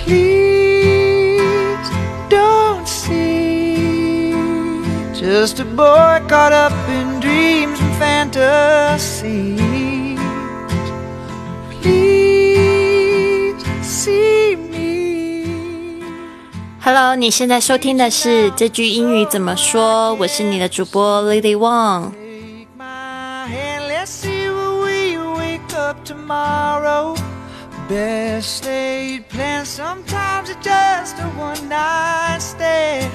Please don't see just a boy caught up in dreams and fantasies. Please see me. Hello，你现在收听的是这句英语怎么说？我是你的主播 Lily Wong。 Take my hand, let's see where we wake up tomorrow. Best laid plans, sometimes it's just a one night stand.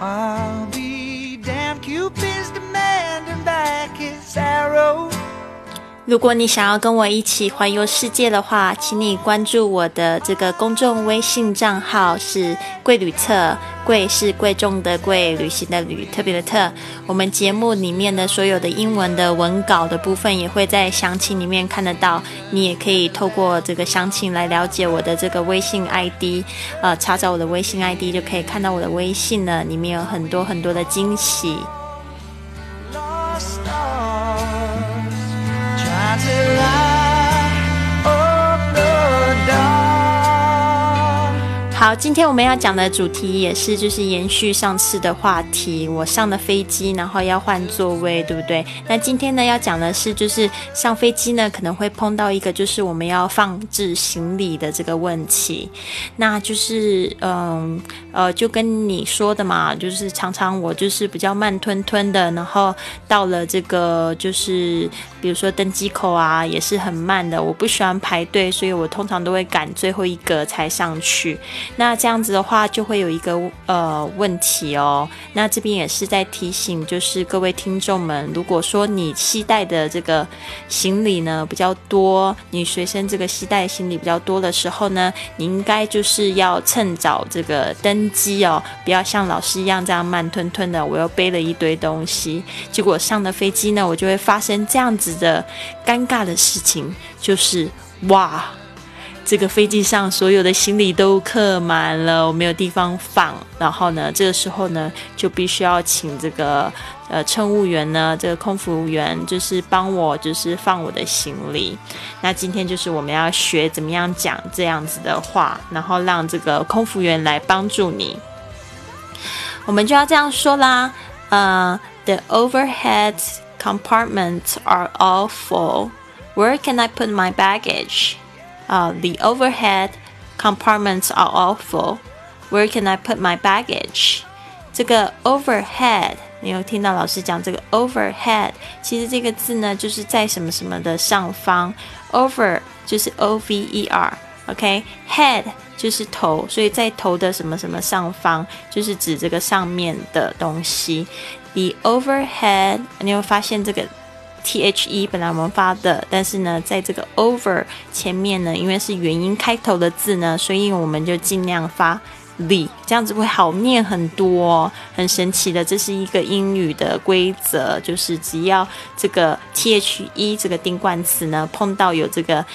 I'll be damned, Cupid's demanding back his arrow. 如果你想要跟我一起环游世界的话，请你关注我的这个公众微信账号是“贵旅特”，贵是贵重的贵，旅行的旅，特别的特。我们节目里面的所有的英文的文稿的部分也会在详情里面看得到，你也可以透过这个详情来了解我的这个微信 ID，呃，查找我的微信 ID 就可以看到我的微信了，里面有很多很多的惊喜。matter. 好，今天我们要讲的主题也是就是延续上次的话题。我上了飞机，然后要换座位，对不对？那今天呢要讲的是，就是上飞机呢可能会碰到一个就是我们要放置行李的这个问题。那就是嗯呃，就跟你说的嘛，就是常常我就是比较慢吞吞的，然后到了这个就是比如说登机口啊，也是很慢的。我不喜欢排队，所以我通常都会赶最后一个才上去。那这样子的话，就会有一个呃问题哦。那这边也是在提醒，就是各位听众们，如果说你携带的这个行李呢比较多，你随身这个携带行李比较多的时候呢，你应该就是要趁早这个登机哦，不要像老师一样这样慢吞吞的，我又背了一堆东西，结果上了飞机呢，我就会发生这样子的尴尬的事情，就是哇。这个飞机上所有的行李都客满了，我没有地方放。然后呢，这个时候呢，就必须要请这个呃乘务员呢，这个空服务员就是帮我就是放我的行李。那今天就是我们要学怎么样讲这样子的话，然后让这个空服员来帮助你。我们就要这样说啦，呃，The overhead compartments are all full. Where can I put my baggage? 啊、t h e overhead compartments are all full. Where can I put my baggage? 这个 overhead，你有听到老师讲这个 overhead？其实这个字呢，就是在什么什么的上方，over 就是 o v e r，OK，head、就是头，所以在头的什么什么上方，就是指这个上面的东西。The overhead，你会发现这个 T H E 本来我们发的，但是呢，在这个 over 前面呢，因为是元音开头的字呢，所以我们就尽量发 l，这样子会好念很多，很神奇的。这是一个英语的规则，就是只要这个 T H E 这个定冠词呢，碰到有这个。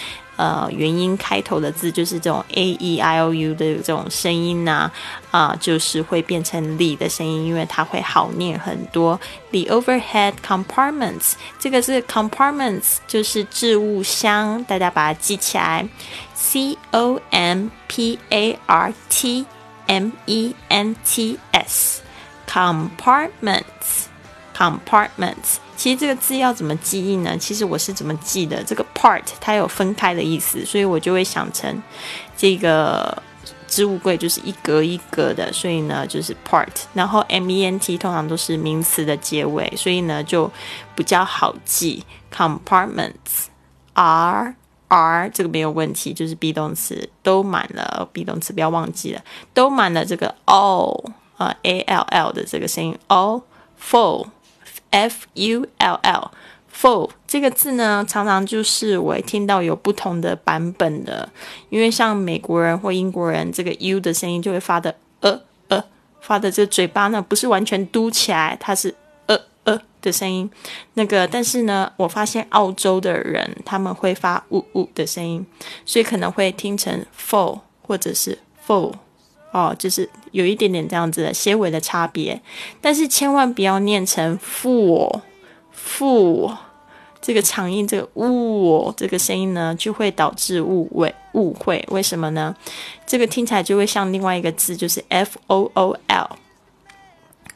呃，元音开头的字就是这种 a e i o u 的这种声音呐、啊，就是会变成 the 的声音，因为它会好念很多。The overhead compartments，这个是 compartments，就是置物箱，大家把它记起来。C O M P A R T M E N T S，compartments。compartments，其实这个字要怎么记忆呢？其实我是怎么记的？这个 part 它有分开的意思，所以我就会想成这个置物柜就是一格一格的，所以呢就是 part。然后 m e n t 通常都是名词的结尾，所以呢就比较好记。compartments，r r 这个没有问题，就是 be 动词都满了，be 动词不要忘记了，都满了这个 all 啊、a l l 的这个声音 all full。F U L L full 这个字呢，常常就是我会听到有不同的版本的，因为像美国人或英国人，这个 U 的声音就会发的呃呃，发的这嘴巴呢不是完全嘟起来，它是呃呃的声音。那个，但是呢，我发现澳洲的人他们会发呜呜的声音，所以可能会听成 full 或者是 full。哦，就是有一点点这样子的些微的差别，但是千万不要念成 full full，这个长音，这个呜这个声音呢，就会导致误会。误会为什么呢？这个听起来就会像另外一个字，就是 f o o l。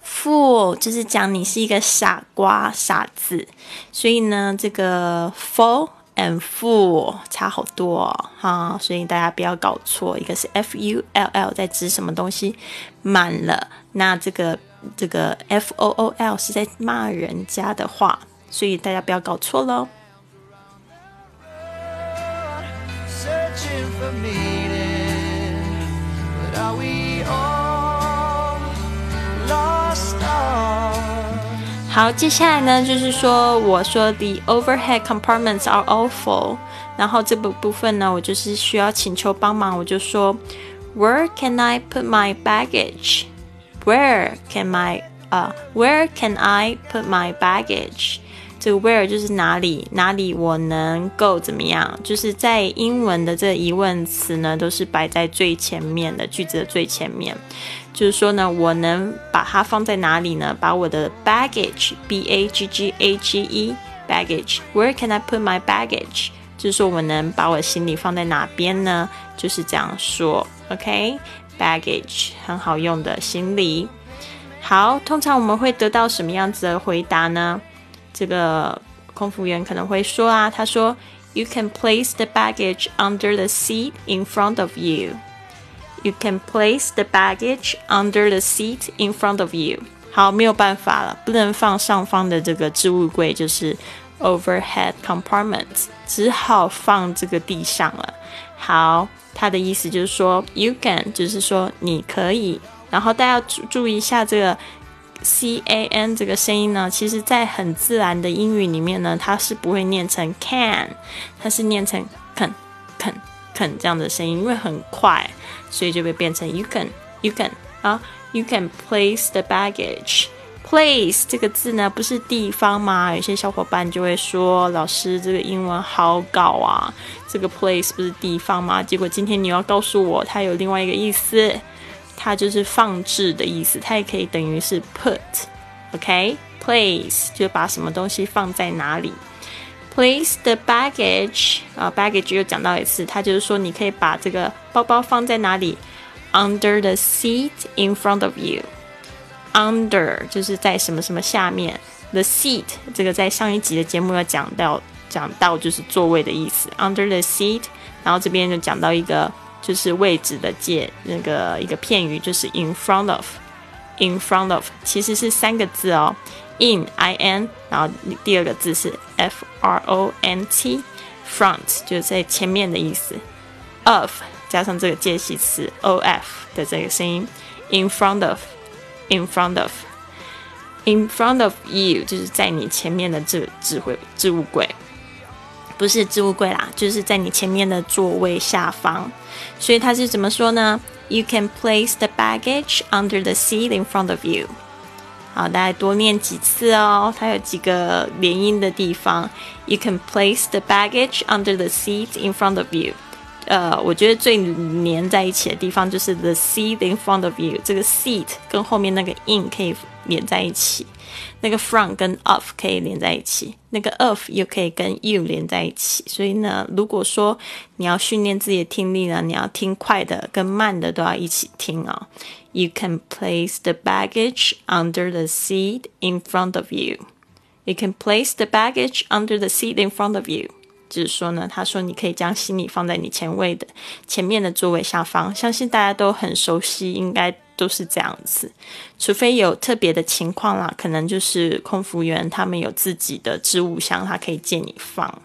fool 就是讲你是一个傻瓜、傻子。所以呢，这个 fool and fool 差好多哈，所以大家不要搞错，一个是 f u l l 在指什么东西满了，那这个这个 f o o l 是在骂人家的话。所以大家不要搞错喽。好，接下来呢，就是说我说 the overhead compartments are all full，然后这部部分呢，我就是需要请求帮忙，我就说 Where can I put my baggage？Where can my 啊，Where can I put my baggage？ 这 where 就是哪里，哪里我能够怎么样？就是在英文的这疑问词呢，都是摆在最前面的句子的最前面。就是说呢，我能把它放在哪里呢？把我的 baggage，b a g g a g e，baggage，where can I put my baggage？就是说我能把我行李放在哪边呢？就是这样说，OK？baggage 很好用的行李。好，通常我们会得到什么样子的回答呢？这个空服员可能会说啊，他说，You can place the baggage under the seat in front of you. You can place the baggage under the seat in front of you. 好，没有办法了，不能放上方的这个置物柜，就是 overhead compartment，只好放这个地上了。好，他的意思就是说，You can，就是说你可以。然后大家注注意一下这个。C a n 这个声音呢，其实在很自然的英语里面呢，它是不会念成 can，它是念成 can can can 这样的声音，因为很快，所以就会变成 you can you can 啊，you can place the baggage。place 这个字呢，不是地方吗？有些小伙伴就会说，老师这个英文好搞啊，这个 place 不是地方吗？结果今天你要告诉我，它有另外一个意思。它就是放置的意思，它也可以等于是 put，OK？Place 就把什么东西放在哪里。Place the baggage 啊，baggage 又讲到一次，它就是说你可以把这个包包放在哪里？Under the seat in front of you。Under 就是在什么什么下面。The seat 这个在上一集的节目要讲到，讲到就是座位的意思。Under the seat，然后这边就讲到一个。就是位置的介那个一个片语，就是 in front of，in front of 其实是三个字哦，in i n，然后第二个字是 f r o n t，front 就是在前面的意思，of 加上这个介系词 o f 的这个声音，in front of，in front of，in front of you 就是在你前面的这智慧置物柜。不是置物柜啦，就是在你前面的座位下方。所以它是怎么说呢？You can place the baggage under the seat in front of you。好，大家多念几次哦。它有几个连音的地方。You can place the baggage under the seat in front of you。呃，我觉得最连在一起的地方就是 the seat in front of you。这个 seat 跟后面那个 in 可以连在一起。那个 from 跟 of 可以连在一起，那个 of 又可以跟 you 连在一起。所以呢，如果说你要训练自己的听力呢，你要听快的跟慢的都要一起听啊。You can place the baggage under the seat in front of you. You can place the baggage under the seat in front of you. 就是说呢，他说你可以将行李放在你前位的前面的座位下方。相信大家都很熟悉，应该。都是这样子，除非有特别的情况啦，可能就是空服员他们有自己的置物箱，他可以借你放。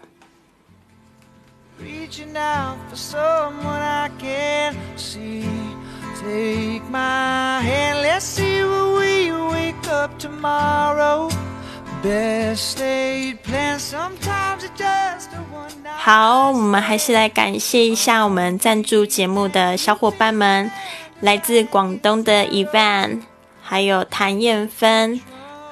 好，我们还是来感谢一下我们赞助节目的小伙伴们。来自广东的 Evan，还有谭艳芬，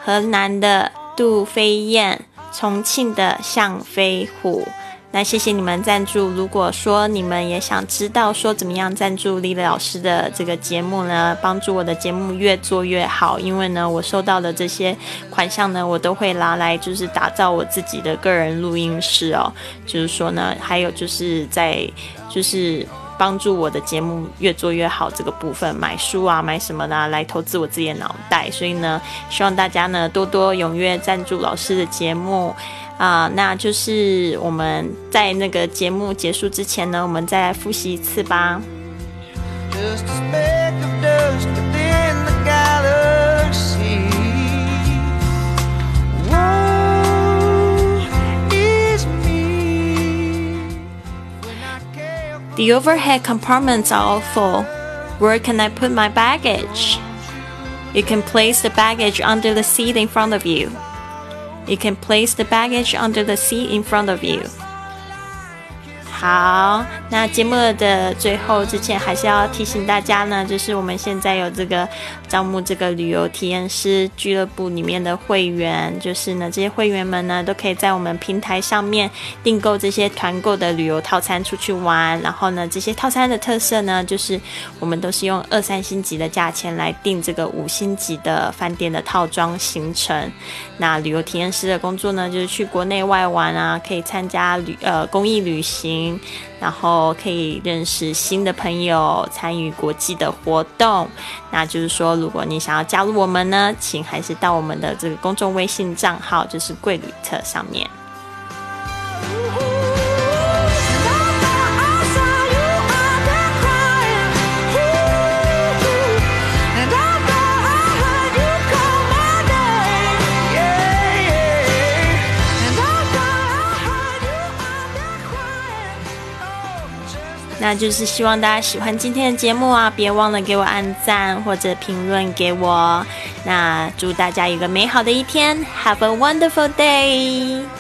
河南的杜飞燕，重庆的向飞虎，那谢谢你们赞助。如果说你们也想知道说怎么样赞助李老师的这个节目呢，帮助我的节目越做越好，因为呢，我收到的这些款项呢，我都会拿来就是打造我自己的个人录音室哦。就是说呢，还有就是在就是帮助我的节目越做越好这个部分，买书啊，买什么呢，来投资我自己的脑袋。所以呢，希望大家呢多多踊跃赞助老师的节目。啊，那就是我们在那个节目结束之前呢，我们再来复习一次吧。The overhead compartments are all full. Where can I put my baggage? You can place the baggage under the seat in front of you. You can place the baggage under the seat in front of you. 好，那节目的最后之前，还是要提醒大家呢，就是我们现在有这个招募这个旅游体验师俱乐部里面的会员，就是呢，这些会员们呢，都可以在我们平台上面订购这些团购的旅游套餐出去玩。然后呢，这些套餐的特色呢，就是我们都是用二三星级的价钱来订这个五星级的饭店的套装行程。那旅游体验师的工作呢，就是去国内外玩啊，可以参加旅呃公益旅行。然后可以认识新的朋友，参与国际的活动。那就是说，如果你想要加入我们呢，请还是到我们的这个公众微信账号，就是贵旅特上面。那就是希望大家喜欢今天的节目啊！别忘了给我按赞或者评论给我。那祝大家有个美好的一天，Have a wonderful day！